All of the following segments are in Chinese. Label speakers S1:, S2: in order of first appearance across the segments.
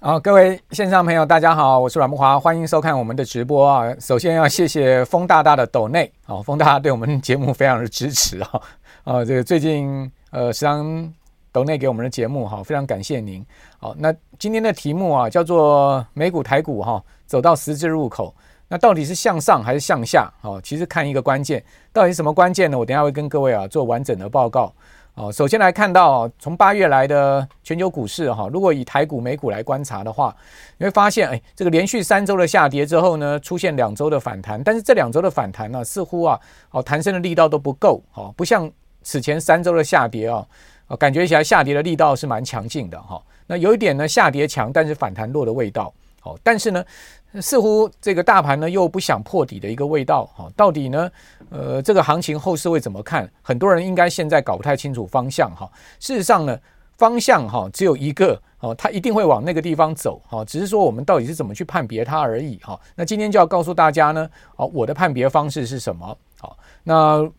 S1: 好，各位线上朋友，大家好，我是阮慕华，欢迎收看我们的直播啊。首先要谢谢风大大的抖内，好，风大大对我们节目非常的支持啊，啊，这个最近呃时常抖内给我们的节目哈，非常感谢您。好，那今天的题目啊叫做美股台股哈，走到十字路口，那到底是向上还是向下？好，其实看一个关键，到底什么关键呢？我等下会跟各位啊做完整的报告。哦，首先来看到从八月来的全球股市哈，如果以台股、美股来观察的话，你会发现，哎，这个连续三周的下跌之后呢，出现两周的反弹，但是这两周的反弹呢，似乎啊，哦，弹升的力道都不够，哦，不像此前三周的下跌啊，哦，感觉起来下跌的力道是蛮强劲的哈。那有一点呢，下跌强，但是反弹弱的味道，但是呢。似乎这个大盘呢又不想破底的一个味道，哈，到底呢，呃，这个行情后市会怎么看？很多人应该现在搞不太清楚方向，哈。事实上呢，方向哈只有一个，哦，它一定会往那个地方走，哈，只是说我们到底是怎么去判别它而已，哈。那今天就要告诉大家呢，哦，我的判别方式是什么？好，那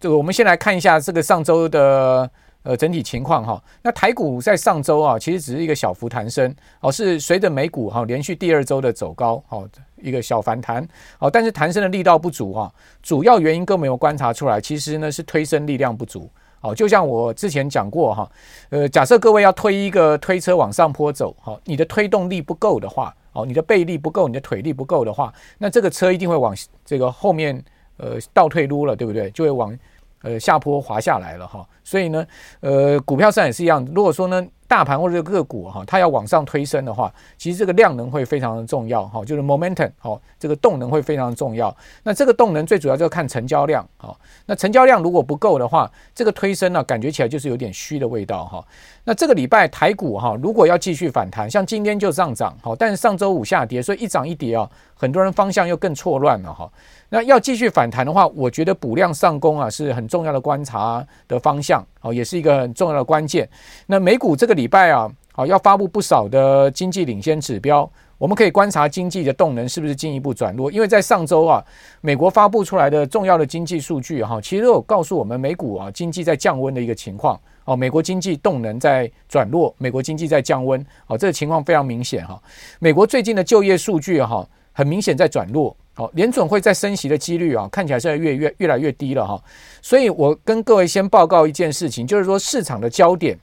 S1: 这个我们先来看一下这个上周的。呃，整体情况哈，那台股在上周啊，其实只是一个小幅弹升哦，是随着美股哈连续第二周的走高，好一个小反弹，好，但是弹升的力道不足哈，主要原因更没有观察出来，其实呢是推升力量不足，好，就像我之前讲过哈，呃，假设各位要推一个推车往上坡走，好，你的推动力不够的话，哦，你的背力不够，你的腿力不够的话，那这个车一定会往这个后面呃倒退撸了，对不对？就会往呃下坡滑下来了哈。所以呢，呃，股票上也是一样。如果说呢，大盘或者个股哈，它要往上推升的话，其实这个量能会非常的重要哈，就是 momentum 好，这个动能会非常的重要。那这个动能最主要就是看成交量啊。那成交量如果不够的话，这个推升呢，感觉起来就是有点虚的味道哈。那这个礼拜台股哈，如果要继续反弹，像今天就上涨好，但是上周五下跌，所以一涨一跌啊，很多人方向又更错乱了哈。那要继续反弹的话，我觉得补量上攻啊是很重要的观察的方向，哦，也是一个很重要的关键。那美股这个礼拜啊，好要发布不少的经济领先指标，我们可以观察经济的动能是不是进一步转弱。因为在上周啊，美国发布出来的重要的经济数据哈，其实都有告诉我们美股啊经济在降温的一个情况。哦，美国经济动能在转弱，美国经济在降温，哦，这个情况非常明显哈。美国最近的就业数据哈，很明显在转弱。好，联准会在升息的几率啊，看起来是越越越来越低了哈。所以我跟各位先报告一件事情，就是说市场的焦点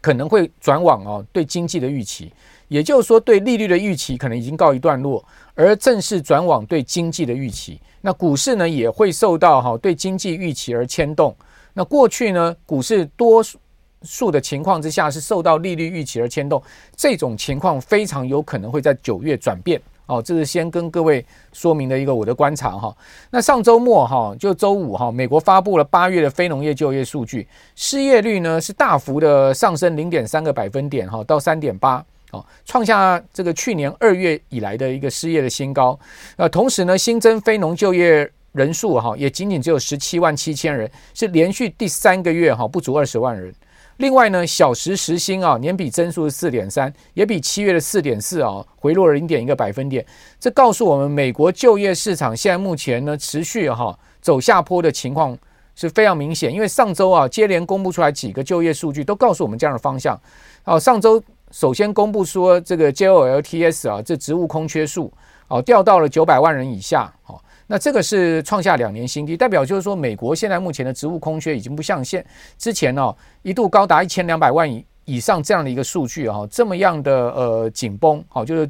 S1: 可能会转往哦对经济的预期，也就是说对利率的预期可能已经告一段落，而正式转往对经济的预期。那股市呢也会受到哈对经济预期而牵动。那过去呢股市多数的情况之下是受到利率预期而牵动，这种情况非常有可能会在九月转变。哦，这是先跟各位说明的一个我的观察哈。那上周末哈，就周五哈，美国发布了八月的非农业就业数据，失业率呢是大幅的上升零点三个百分点哈，到三点八，哦，创下这个去年二月以来的一个失业的新高。呃，同时呢，新增非农就业人数哈，也仅仅只有十七万七千人，是连续第三个月哈不足二十万人。另外呢，小时时薪啊，年比增速是四点三，也比七月的四点四啊回落了零点一个百分点。这告诉我们，美国就业市场现在目前呢持续哈走下坡的情况是非常明显。因为上周啊接连公布出来几个就业数据，都告诉我们这样的方向。哦，上周首先公布说这个 JOLTS 啊，这职务空缺数哦掉到了九百万人以下，哦。那这个是创下两年新低，代表就是说，美国现在目前的职务空缺已经不像现之前哦，一度高达一千两百万以以上这样的一个数据哈，这么样的呃紧绷，好，就是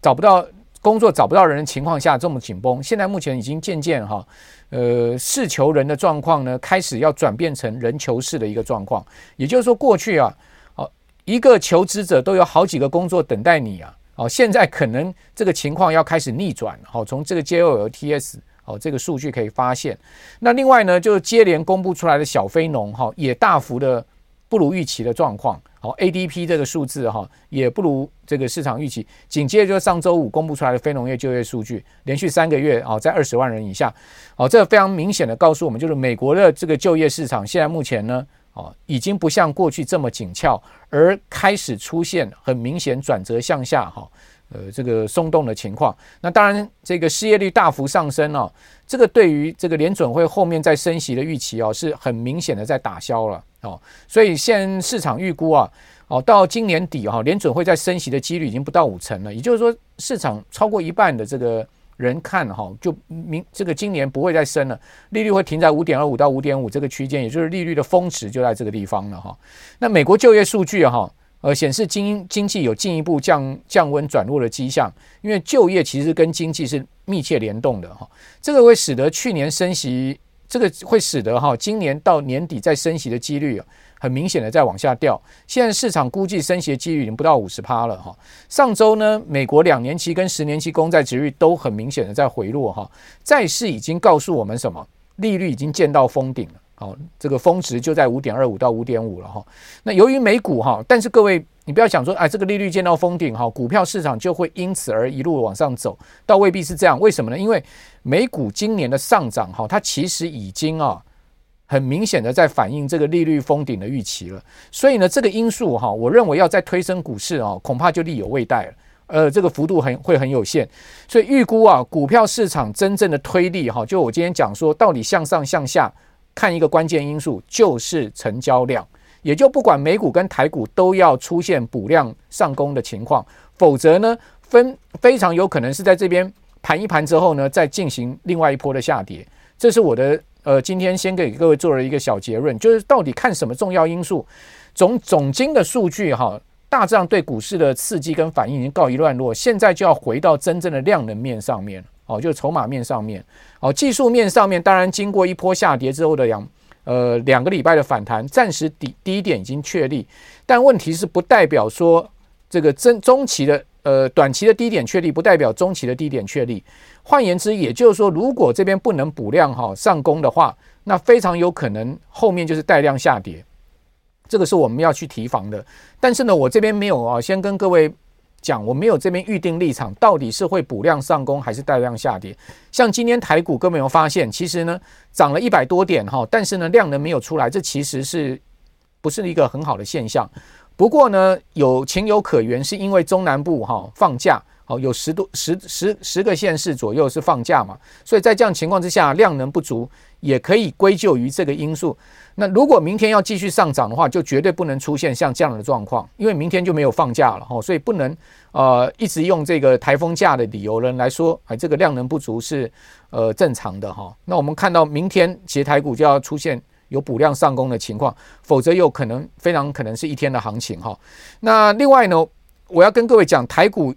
S1: 找不到工作找不到人的情况下这么紧绷。现在目前已经渐渐哈，呃，是求人的状况呢，开始要转变成人求事的一个状况。也就是说，过去啊，哦，一个求职者都有好几个工作等待你啊。哦，现在可能这个情况要开始逆转。好，从这个 JOLTS 哦，这个数据可以发现。那另外呢，就是接连公布出来的小非农哈，也大幅的不如预期的状况。好，ADP 这个数字哈，也不如这个市场预期。紧接着就上周五公布出来的非农业就业数据，连续三个月啊，在二十万人以下。好，这非常明显的告诉我们，就是美国的这个就业市场现在目前呢。哦，已经不像过去这么紧俏，而开始出现很明显转折向下哈，呃，这个松动的情况。那当然，这个失业率大幅上升哦，这个对于这个联准会后面再升息的预期哦，是很明显的在打消了哦。所以现市场预估啊，哦，到今年底哈，联准会在升息的几率已经不到五成了，也就是说，市场超过一半的这个人看哈，就明这个今年不会再升了，利率会停在五点二五到五点五这个区间，也就是利率的峰值就在这个地方了哈。那美国就业数据哈，呃，显示经经济有进一步降降温转弱的迹象，因为就业其实跟经济是密切联动的哈，这个会使得去年升息，这个会使得哈，今年到年底再升息的几率很明显的在往下掉，现在市场估计升息的几率已经不到五十趴了哈。上周呢，美国两年期跟十年期公债殖率都很明显的在回落哈，债市已经告诉我们什么？利率已经见到封顶了，好，这个峰值就在五点二五到五点五了哈。那由于美股哈，但是各位你不要想说，哎，这个利率见到封顶哈，股票市场就会因此而一路往上走，倒未必是这样。为什么呢？因为美股今年的上涨哈，它其实已经啊。很明显的在反映这个利率封顶的预期了，所以呢，这个因素哈，我认为要再推升股市啊，恐怕就力有未逮了，呃，这个幅度很会很有限，所以预估啊，股票市场真正的推力哈，就我今天讲说，到底向上向下看一个关键因素就是成交量，也就不管美股跟台股都要出现补量上攻的情况，否则呢，分非常有可能是在这边盘一盘之后呢，再进行另外一波的下跌，这是我的。呃，今天先给各位做了一个小结论，就是到底看什么重要因素，总总经的数据哈，大致上对股市的刺激跟反应已经告一段落，现在就要回到真正的量能面上面，哦，就是筹码面上面，哦，技术面上面，当然经过一波下跌之后的两呃两个礼拜的反弹，暂时底低点已经确立，但问题是不代表说这个真中期的。呃，短期的低点确立不代表中期的低点确立。换言之，也就是说，如果这边不能补量哈上攻的话，那非常有可能后面就是带量下跌。这个是我们要去提防的。但是呢，我这边没有啊，先跟各位讲，我没有这边预定立场，到底是会补量上攻还是带量下跌。像今天台股，各位有没有发现，其实呢涨了一百多点哈，但是呢量能没有出来，这其实是不是一个很好的现象？不过呢，有情有可原，是因为中南部哈放假，有十多十十十个县市左右是放假嘛，所以在这样情况之下，量能不足也可以归咎于这个因素。那如果明天要继续上涨的话，就绝对不能出现像这样的状况，因为明天就没有放假了哈，所以不能呃一直用这个台风假的理由人来说，哎，这个量能不足是呃正常的哈。那我们看到明天其实台股就要出现。有补量上攻的情况，否则有可能非常可能是一天的行情哈。那另外呢，我要跟各位讲，台股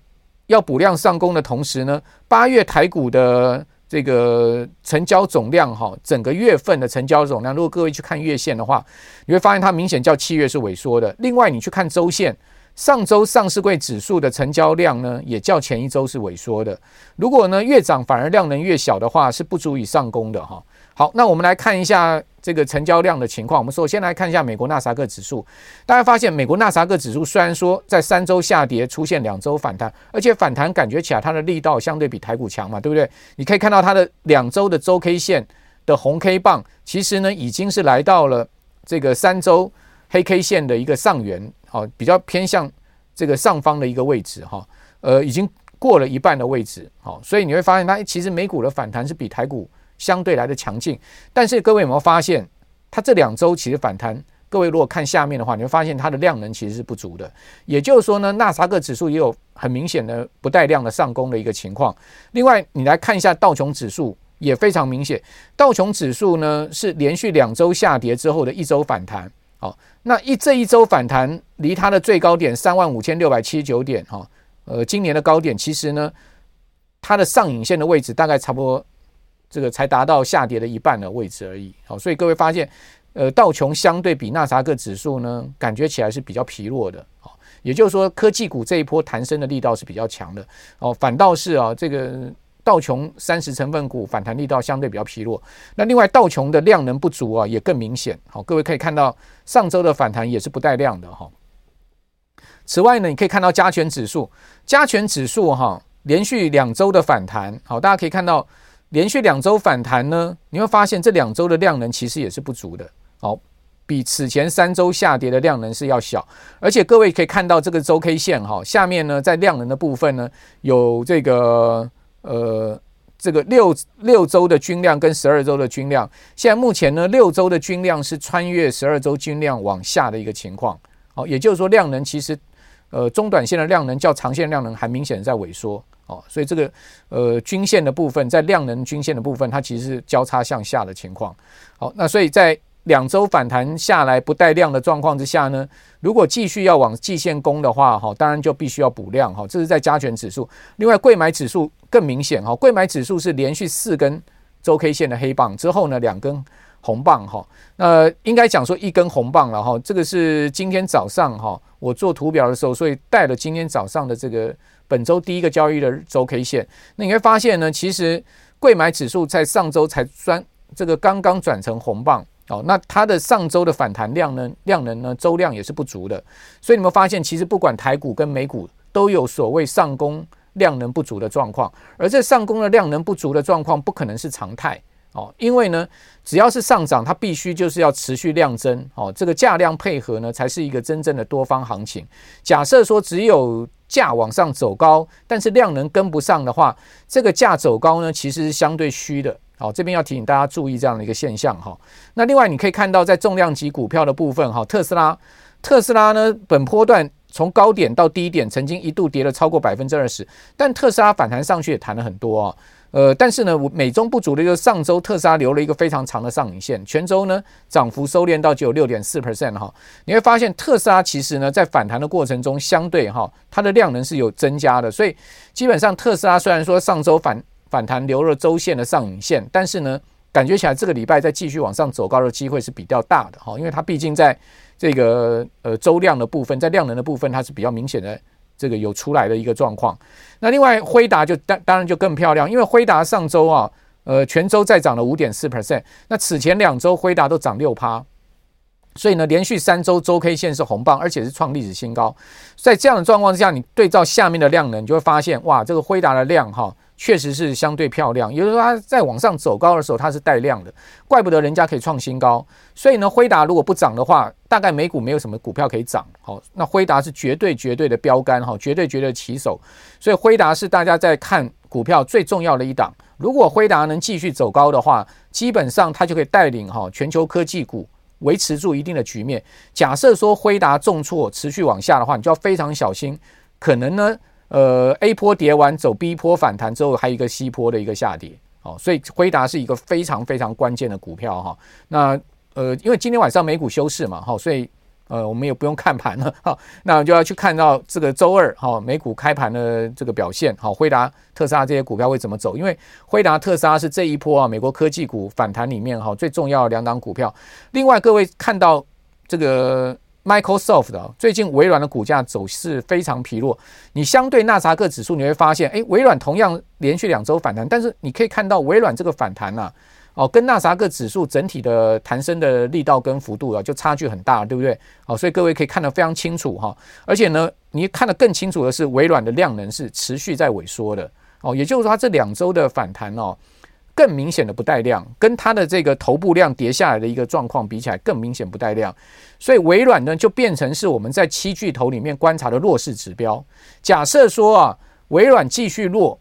S1: 要补量上攻的同时呢，八月台股的这个成交总量哈，整个月份的成交总量，如果各位去看月线的话，你会发现它明显较七月是萎缩的。另外，你去看周线，上周上市柜指数的成交量呢，也较前一周是萎缩的。如果呢越涨反而量能越小的话，是不足以上攻的哈。好，那我们来看一下这个成交量的情况。我们首先来看一下美国纳斯达克指数。大家发现，美国纳斯达克指数虽然说在三周下跌，出现两周反弹，而且反弹感觉起来它的力道相对比台股强嘛，对不对？你可以看到它的两周的周 K 线的红 K 棒，其实呢已经是来到了这个三周黑 K 线的一个上缘，好，比较偏向这个上方的一个位置哈，呃，已经过了一半的位置，好，所以你会发现它其实美股的反弹是比台股。相对来的强劲，但是各位有没有发现，它这两周其实反弹？各位如果看下面的话，你会发现它的量能其实是不足的。也就是说呢，纳斯克指数也有很明显的不带量的上攻的一个情况。另外，你来看一下道琼指数也非常明显，道琼指数呢是连续两周下跌之后的一周反弹。好，那一这一周反弹离它的最高点三万五千六百七十九点哈，呃，今年的高点其实呢，它的上影线的位置大概差不多。这个才达到下跌的一半的位置而已，好，所以各位发现，呃，道琼相对比纳斯达克指数呢，感觉起来是比较疲弱的，好，也就是说科技股这一波弹升的力道是比较强的，哦，反倒是啊，这个道琼三十成分股反弹力道相对比较疲弱。那另外道琼的量能不足啊，也更明显，好，各位可以看到上周的反弹也是不带量的哈。此外呢，你可以看到加权指数，加权指数哈，连续两周的反弹，好，大家可以看到。连续两周反弹呢，你会发现这两周的量能其实也是不足的，好，比此前三周下跌的量能是要小，而且各位可以看到这个周 K 线哈，下面呢在量能的部分呢有这个呃这个六六周的均量跟十二周的均量，现在目前呢六周的均量是穿越十二周均量往下的一个情况，好，也就是说量能其实呃中短线的量能较长线量能还明显的在萎缩哦，所以这个呃均线的部分在量能均线的部分它其实是交叉向下的情况。好，那所以在两周反弹下来不带量的状况之下呢，如果继续要往季线攻的话，哈，当然就必须要补量哈。这是在加权指数，另外柜买指数更明显哈，柜买指数是连续四根周 K 线的黑棒之后呢，两根红棒哈。那应该讲说一根红棒了哈，这个是今天早上哈，我做图表的时候，所以带了今天早上的这个本周第一个交易的周 K 线。那你会发现呢，其实贵买指数在上周才转这个刚刚转成红棒。哦，那它的上周的反弹量呢，量能呢，周量也是不足的，所以你们发现，其实不管台股跟美股都有所谓上攻量能不足的状况，而这上攻的量能不足的状况不可能是常态哦，因为呢，只要是上涨，它必须就是要持续量增哦，这个价量配合呢，才是一个真正的多方行情。假设说只有价往上走高，但是量能跟不上的话，这个价走高呢，其实是相对虚的。好，这边要提醒大家注意这样的一个现象哈。那另外你可以看到，在重量级股票的部分哈，特斯拉，特斯拉呢，本波段从高点到低点曾经一度跌了超过百分之二十，但特斯拉反弹上去也弹了很多啊。呃，但是呢，我美中不足的就是上周特斯拉留了一个非常长的上影线，全周呢涨幅收敛到只有六点四 percent 哈。你会发现特斯拉其实呢在反弹的过程中，相对哈它的量能是有增加的，所以基本上特斯拉虽然说上周反反弹留了周线的上影线，但是呢，感觉起来这个礼拜再继续往上走高的机会是比较大的哈，因为它毕竟在这个呃周量的部分，在量能的部分，它是比较明显的这个有出来的一个状况。那另外辉达就当当然就更漂亮，因为辉达上周啊，呃全周再涨了五点四 percent，那此前两周辉达都涨六趴，所以呢连续三周周 K 线是红棒，而且是创历史新高。在这样的状况之下，你对照下面的量能，你就会发现哇，这个辉达的量哈。确实是相对漂亮，也就是说它在往上走高的时候，它是带量的，怪不得人家可以创新高。所以呢，辉达如果不涨的话，大概美股没有什么股票可以涨。好，那辉达是绝对绝对的标杆哈，绝对绝对的旗手。所以辉达是大家在看股票最重要的一档。如果辉达能继续走高的话，基本上它就可以带领哈全球科技股维持住一定的局面。假设说辉达重挫持续往下的话，你就要非常小心，可能呢。呃，A 波跌完走 B 波反弹之后，还有一个 C 波的一个下跌，哦，所以辉达是一个非常非常关键的股票哈。那呃，因为今天晚上美股休市嘛，哈，所以呃，我们也不用看盘了哈。那就要去看到这个周二哈，美股开盘的这个表现，好，辉达、特斯拉这些股票会怎么走？因为辉达、特斯拉是这一波啊，美国科技股反弹里面哈最重要的两档股票。另外，各位看到这个。Microsoft 的最近微软的股价走势非常疲弱，你相对纳斯达克指数你会发现，诶，微软同样连续两周反弹，但是你可以看到微软这个反弹呐，哦，跟纳斯达克指数整体的弹升的力道跟幅度啊，就差距很大，对不对？哦，所以各位可以看得非常清楚哈，而且呢，你看得更清楚的是，微软的量能是持续在萎缩的，哦，也就是说它这两周的反弹哦。更明显的不带量，跟它的这个头部量跌下来的一个状况比起来，更明显不带量，所以微软呢就变成是我们在七巨头里面观察的弱势指标。假设说啊，微软继续弱，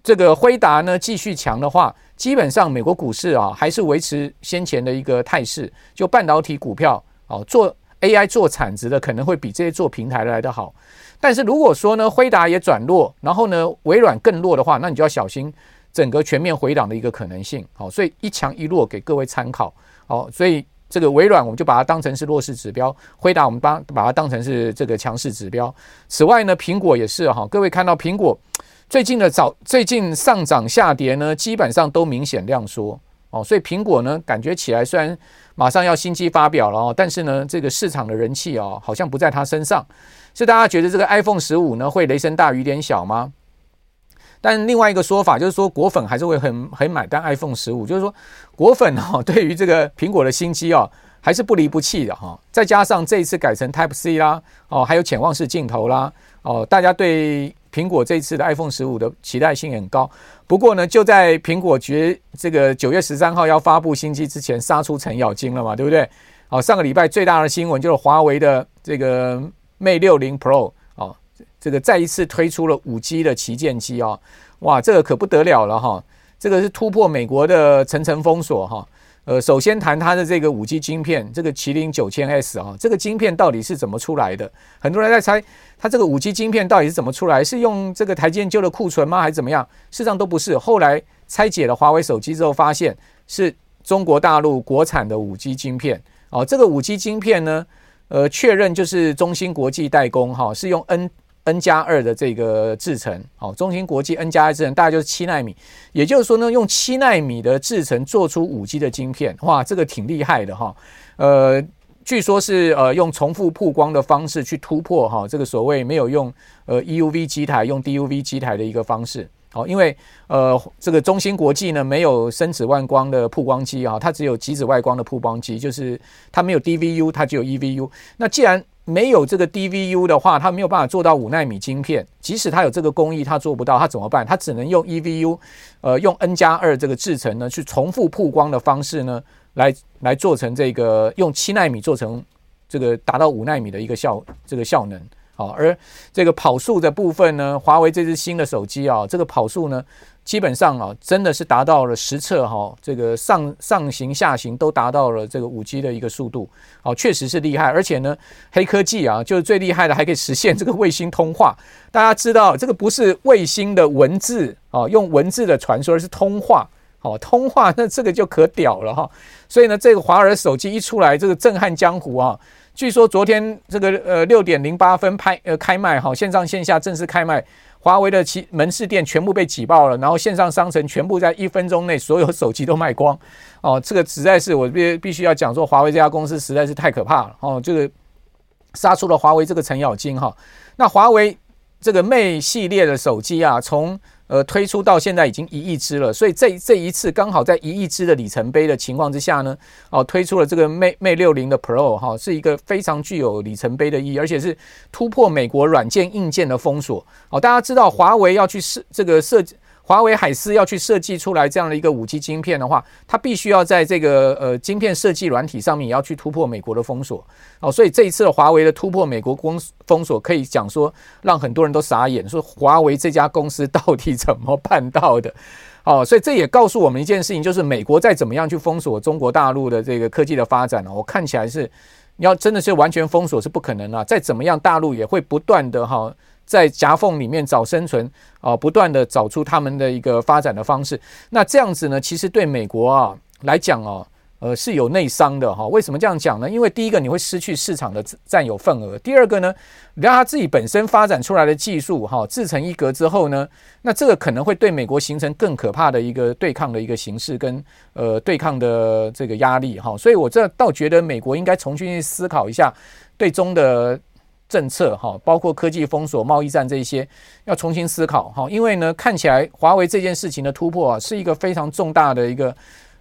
S1: 这个辉达呢继续强的话，基本上美国股市啊还是维持先前的一个态势，就半导体股票哦做 AI 做产值的可能会比这些做平台来得好。但是如果说呢辉达也转弱，然后呢微软更弱的话，那你就要小心。整个全面回档的一个可能性，好，所以一强一弱给各位参考，好，所以这个微软我们就把它当成是弱势指标，辉达我们把把它当成是这个强势指标。此外呢，苹果也是哈，各位看到苹果最近的早最近上涨下跌呢，基本上都明显量缩哦，所以苹果呢感觉起来虽然马上要新机发表了哦，但是呢这个市场的人气哦好像不在它身上，是大家觉得这个 iPhone 十五呢会雷声大雨点小吗？但另外一个说法就是说，果粉还是会很很买单 iPhone 十五，就是说果粉哈 对于这个苹果的新机哦还是不离不弃的哈。再加上这一次改成 Type C 啦，哦还有潜望式镜头啦，哦大家对苹果这一次的 iPhone 十五的期待性很高。不过呢，就在苹果决这个九月十三号要发布新机之前，杀出程咬金了嘛，对不对？哦，上个礼拜最大的新闻就是华为的这个 Mate 60 Pro。这个再一次推出了五 G 的旗舰机啊，哇，这个可不得了了哈！这个是突破美国的层层封锁哈。呃，首先谈它的这个五 G 晶片，这个麒麟九千 S 啊，这个晶片到底是怎么出来的？很多人在猜，它这个五 G 晶片到底是怎么出来？是用这个台积电旧的库存吗？还是怎么样？事实上都不是。后来拆解了华为手机之后，发现是中国大陆国产的五 G 晶片。哦，这个五 G 晶片呢，呃，确认就是中芯国际代工哈，是用 N。N 加二的这个制程，好，中芯国际 N 加二制程大概就是七纳米，也就是说呢，用七纳米的制程做出五 G 的晶片，哇，这个挺厉害的哈。呃，据说是呃用重复曝光的方式去突破哈，这个所谓没有用呃 EUV 机台，用 DUV 机台的一个方式。好，因为呃这个中芯国际呢没有深紫外光的曝光机啊，它只有极紫外光的曝光机，就是它没有 DVU，它只有 EVU。那既然没有这个 DVU 的话，它没有办法做到五纳米晶片。即使它有这个工艺，它做不到，它怎么办？它只能用 EVU，呃，用 N 加二这个制程呢，去重复曝光的方式呢，来来做成这个用七纳米做成这个达到五纳米的一个效这个效能。好，而这个跑速的部分呢，华为这支新的手机啊，这个跑速呢。基本上啊，真的是达到了实测哈，这个上上行下行都达到了这个五 G 的一个速度，哦，确实是厉害。而且呢，黑科技啊，就是最厉害的，还可以实现这个卫星通话。大家知道，这个不是卫星的文字啊，用文字的传输，而是通话。好，通话那这个就可屌了哈。所以呢，这个华为手机一出来，这个震撼江湖啊。据说昨天这个呃六点零八分拍呃开卖哈，线上线下正式开卖。华为的其门市店全部被挤爆了，然后线上商城全部在一分钟内所有手机都卖光，哦，这个实在是我必必须要讲说，华为这家公司实在是太可怕了，哦，这个杀出了华为这个程咬金哈。那华为这个 Mate 系列的手机啊，从呃，推出到现在已经一亿只了，所以这这一次刚好在一亿只的里程碑的情况之下呢，哦，推出了这个 Mate Mate 六零的 Pro 哈，是一个非常具有里程碑的意义，而且是突破美国软件硬件的封锁。哦，大家知道华为要去设这个设计。华为海思要去设计出来这样的一个五 G 晶片的话，它必须要在这个呃晶片设计软体上面也要去突破美国的封锁哦，所以这一次的华为的突破美国封封锁，可以讲说让很多人都傻眼，说华为这家公司到底怎么办到的？哦，所以这也告诉我们一件事情，就是美国再怎么样去封锁中国大陆的这个科技的发展呢，我看起来是要真的是完全封锁是不可能了，再怎么样大陆也会不断的哈。在夹缝里面找生存啊，不断的找出他们的一个发展的方式。那这样子呢，其实对美国啊来讲哦，呃是有内伤的哈。为什么这样讲呢？因为第一个你会失去市场的占有份额，第二个呢，让他自己本身发展出来的技术哈自成一格之后呢，那这个可能会对美国形成更可怕的一个对抗的一个形式跟呃对抗的这个压力哈。所以我这倒觉得美国应该重新思考一下对中的。政策哈，包括科技封锁、贸易战这一些，要重新思考哈。因为呢，看起来华为这件事情的突破啊，是一个非常重大的一个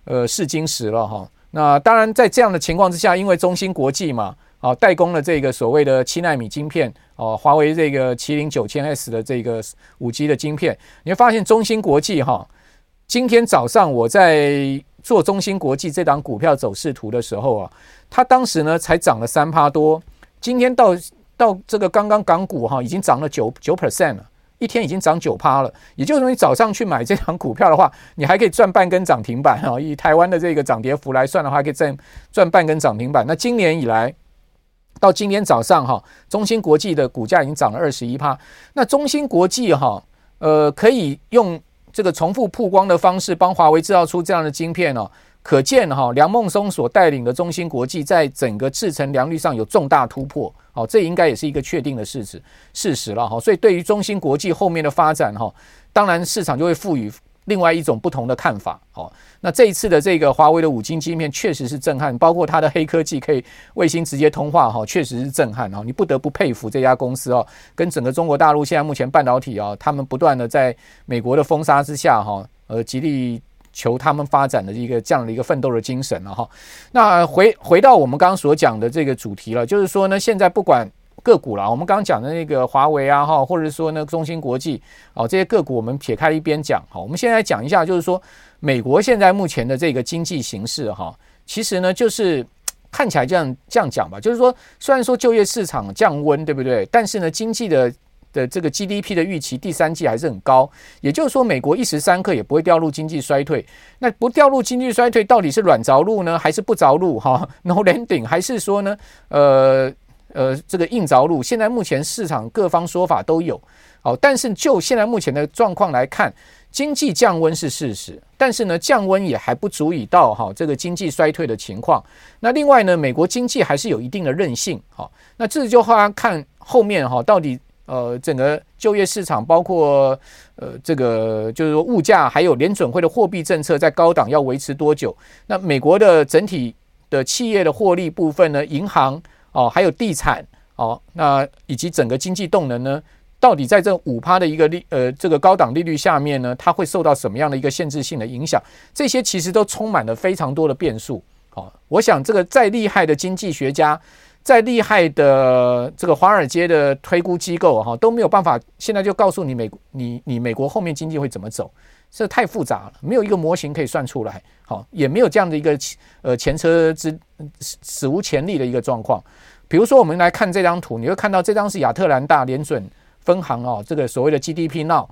S1: 呃试金石了哈。那当然，在这样的情况之下，因为中芯国际嘛，啊代工了这个所谓的七纳米晶片哦，华为这个麒麟九千 S 的这个五 G 的晶片，你会发现中芯国际哈，今天早上我在做中芯国际这档股票走势图的时候啊，它当时呢才涨了三趴多，今天到。到这个刚刚港股哈，已经涨了九九 percent 了，一天已经涨九趴了。也就是说，你早上去买这张股票的话，你还可以赚半根涨停板哈。以台湾的这个涨跌幅来算的话，可以赚赚半根涨停板。那今年以来，到今天早上哈，中芯国际的股价已经涨了二十一趴。那中芯国际哈，呃，可以用这个重复曝光的方式帮华为制造出这样的晶片哦。可见哈，梁孟松所带领的中芯国际在整个制程良率上有重大突破，好，这应该也是一个确定的事实事实了哈。所以对于中芯国际后面的发展哈，当然市场就会赋予另外一种不同的看法。好，那这一次的这个华为的五 G 晶片确实是震撼，包括它的黑科技可以卫星直接通话哈，确实是震撼哈。你不得不佩服这家公司哦，跟整个中国大陆现在目前半导体啊，他们不断的在美国的封杀之下哈，呃，极力。求他们发展的一个这样的一个奋斗的精神了哈。那回回到我们刚刚所讲的这个主题了，就是说呢，现在不管个股了，我们刚刚讲的那个华为啊哈，或者说呢中芯国际哦，这些个股我们撇开一边讲哈。我们现在讲一下，就是说美国现在目前的这个经济形势哈，其实呢就是看起来这样这样讲吧，就是说虽然说就业市场降温，对不对？但是呢经济的的这个 GDP 的预期，第三季还是很高。也就是说，美国一时三刻也不会掉入经济衰退。那不掉入经济衰退，到底是软着陆呢，还是不着陆？哈，no landing，还是说呢，呃呃，这个硬着陆？现在目前市场各方说法都有。好，但是就现在目前的状况来看，经济降温是事实，但是呢，降温也还不足以到哈这个经济衰退的情况。那另外呢，美国经济还是有一定的韧性。好，那这就要看后面哈到底呃整个就业市场，包括呃这个就是说物价，还有联准会的货币政策在高档要维持多久？那美国的整体的企业的获利部分呢，银行哦，还有地产哦，那以及整个经济动能呢？到底在这五趴的一个利呃这个高档利率下面呢，它会受到什么样的一个限制性的影响？这些其实都充满了非常多的变数。好，我想这个再厉害的经济学家，再厉害的这个华尔街的推估机构哈，都没有办法现在就告诉你美你你美国后面经济会怎么走，这太复杂了，没有一个模型可以算出来。好，也没有这样的一个呃前车之史无前例的一个状况。比如说，我们来看这张图，你会看到这张是亚特兰大联准。分行哦，这个所谓的 GDP Now，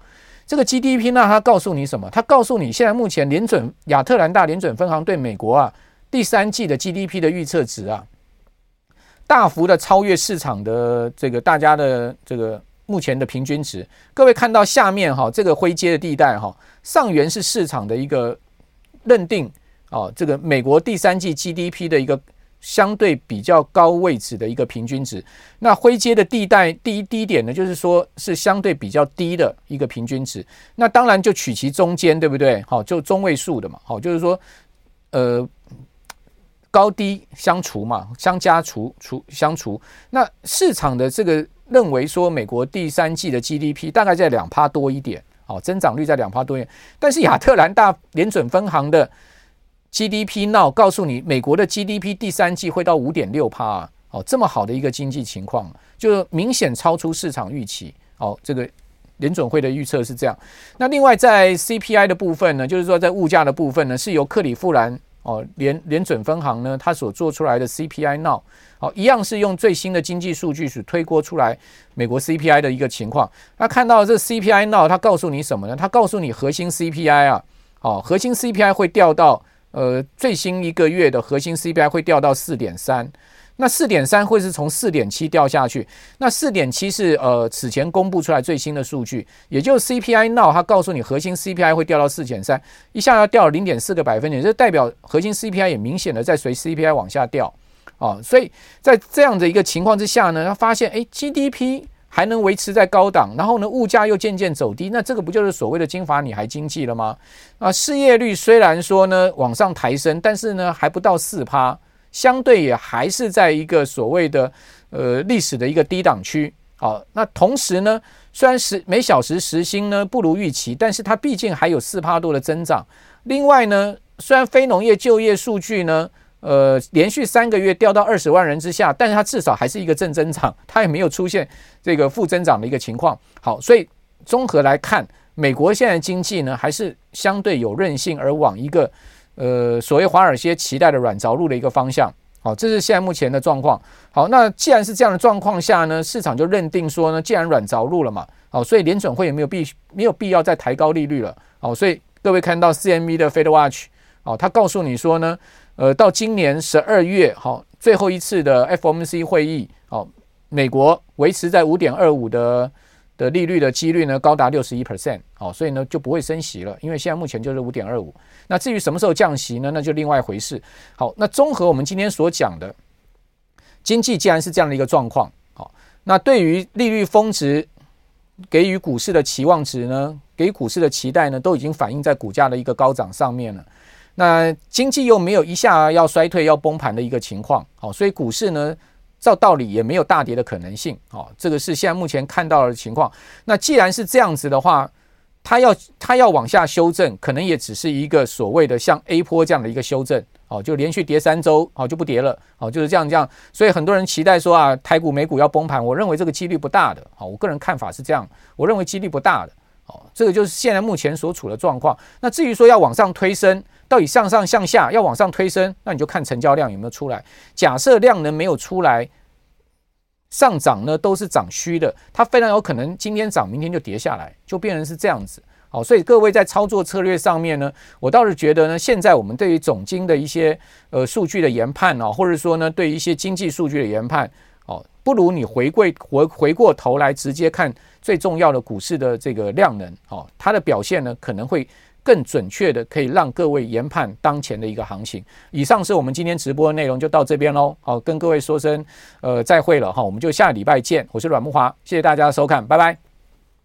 S1: 这个 GDP Now 它告诉你什么？它告诉你现在目前联准亚特兰大联准分行对美国啊第三季的 GDP 的预测值啊，大幅的超越市场的这个大家的这个目前的平均值。各位看到下面哈这个灰阶的地带哈，上缘是市场的一个认定哦，这个美国第三季 GDP 的一个。相对比较高位置的一个平均值，那灰阶的地带第一低点呢，就是说是相对比较低的一个平均值。那当然就取其中间，对不对？好，就中位数的嘛。好，就是说，呃，高低相除嘛，相加除除相除。那市场的这个认为说，美国第三季的 GDP 大概在两趴多一点，好，增长率在两趴多一点。但是亚特兰大联准分行的。GDP Now 告诉你，美国的 GDP 第三季会到五点六趴，哦，这么好的一个经济情况，就明显超出市场预期。哦，这个联准会的预测是这样。那另外在 CPI 的部分呢，就是说在物价的部分呢，是由克里夫兰哦联联准分行呢，它所做出来的 CPI Now，哦，一样是用最新的经济数据去推估出来美国 CPI 的一个情况。那看到这 CPI Now，它告诉你什么呢？它告诉你核心 CPI 啊，哦，核心 CPI 会掉到。呃，最新一个月的核心 CPI 会掉到四点三，那四点三会是从四点七掉下去。那四点七是呃此前公布出来最新的数据，也就是 CPI Now 它告诉你核心 CPI 会掉到四点三，一下要掉了零点四个百分点，这代表核心 CPI 也明显的在随 CPI 往下掉啊。所以在这样的一个情况之下呢，他发现哎 GDP。还能维持在高档，然后呢，物价又渐渐走低，那这个不就是所谓的金发女孩经济了吗？啊，失业率虽然说呢往上抬升，但是呢还不到四趴，相对也还是在一个所谓的呃历史的一个低档区。好，那同时呢，虽然时每小时时薪呢不如预期，但是它毕竟还有四趴多的增长。另外呢，虽然非农业就业数据呢。呃，连续三个月掉到二十万人之下，但是它至少还是一个正增长，它也没有出现这个负增长的一个情况。好，所以综合来看，美国现在经济呢还是相对有韧性，而往一个呃所谓华尔街期待的软着陆的一个方向。好，这是现在目前的状况。好，那既然是这样的状况下呢，市场就认定说呢，既然软着陆了嘛，好，所以联准会也没有必没有必要再抬高利率了。好，所以各位看到 CME 的 Fed Watch，好，他告诉你说呢。呃，到今年十二月，好，最后一次的 FOMC 会议，好，美国维持在五点二五的的利率的几率呢，高达六十一 percent，好，所以呢就不会升息了，因为现在目前就是五点二五。那至于什么时候降息呢？那就另外一回事。好，那综合我们今天所讲的，经济既然是这样的一个状况，好，那对于利率峰值给予股市的期望值呢，给股市的期待呢，都已经反映在股价的一个高涨上面了。那经济又没有一下要衰退、要崩盘的一个情况，好，所以股市呢，照道理也没有大跌的可能性，哦，这个是现在目前看到的情况。那既然是这样子的话，它要它要往下修正，可能也只是一个所谓的像 A 波这样的一个修正，哦，就连续跌三周，好，就不跌了，好，就是这样这样。所以很多人期待说啊，台股、美股要崩盘，我认为这个几率不大的，好，我个人看法是这样，我认为几率不大的，哦，这个就是现在目前所处的状况。那至于说要往上推升，到底向上向下要往上推升，那你就看成交量有没有出来。假设量能没有出来，上涨呢都是涨虚的，它非常有可能今天涨，明天就跌下来，就变成是这样子。好，所以各位在操作策略上面呢，我倒是觉得呢，现在我们对于总经的一些呃数据的研判啊，或者说呢，对于一些经济数据的研判，哦，不如你回归回回过头来直接看最重要的股市的这个量能，哦，它的表现呢可能会更准确的可以让各位研判当前的一个行情。以上是我们今天直播的内容，就到这边喽。好，跟各位说声呃再会了哈，我们就下礼拜见。我是阮木华，谢谢大家的收看，拜拜。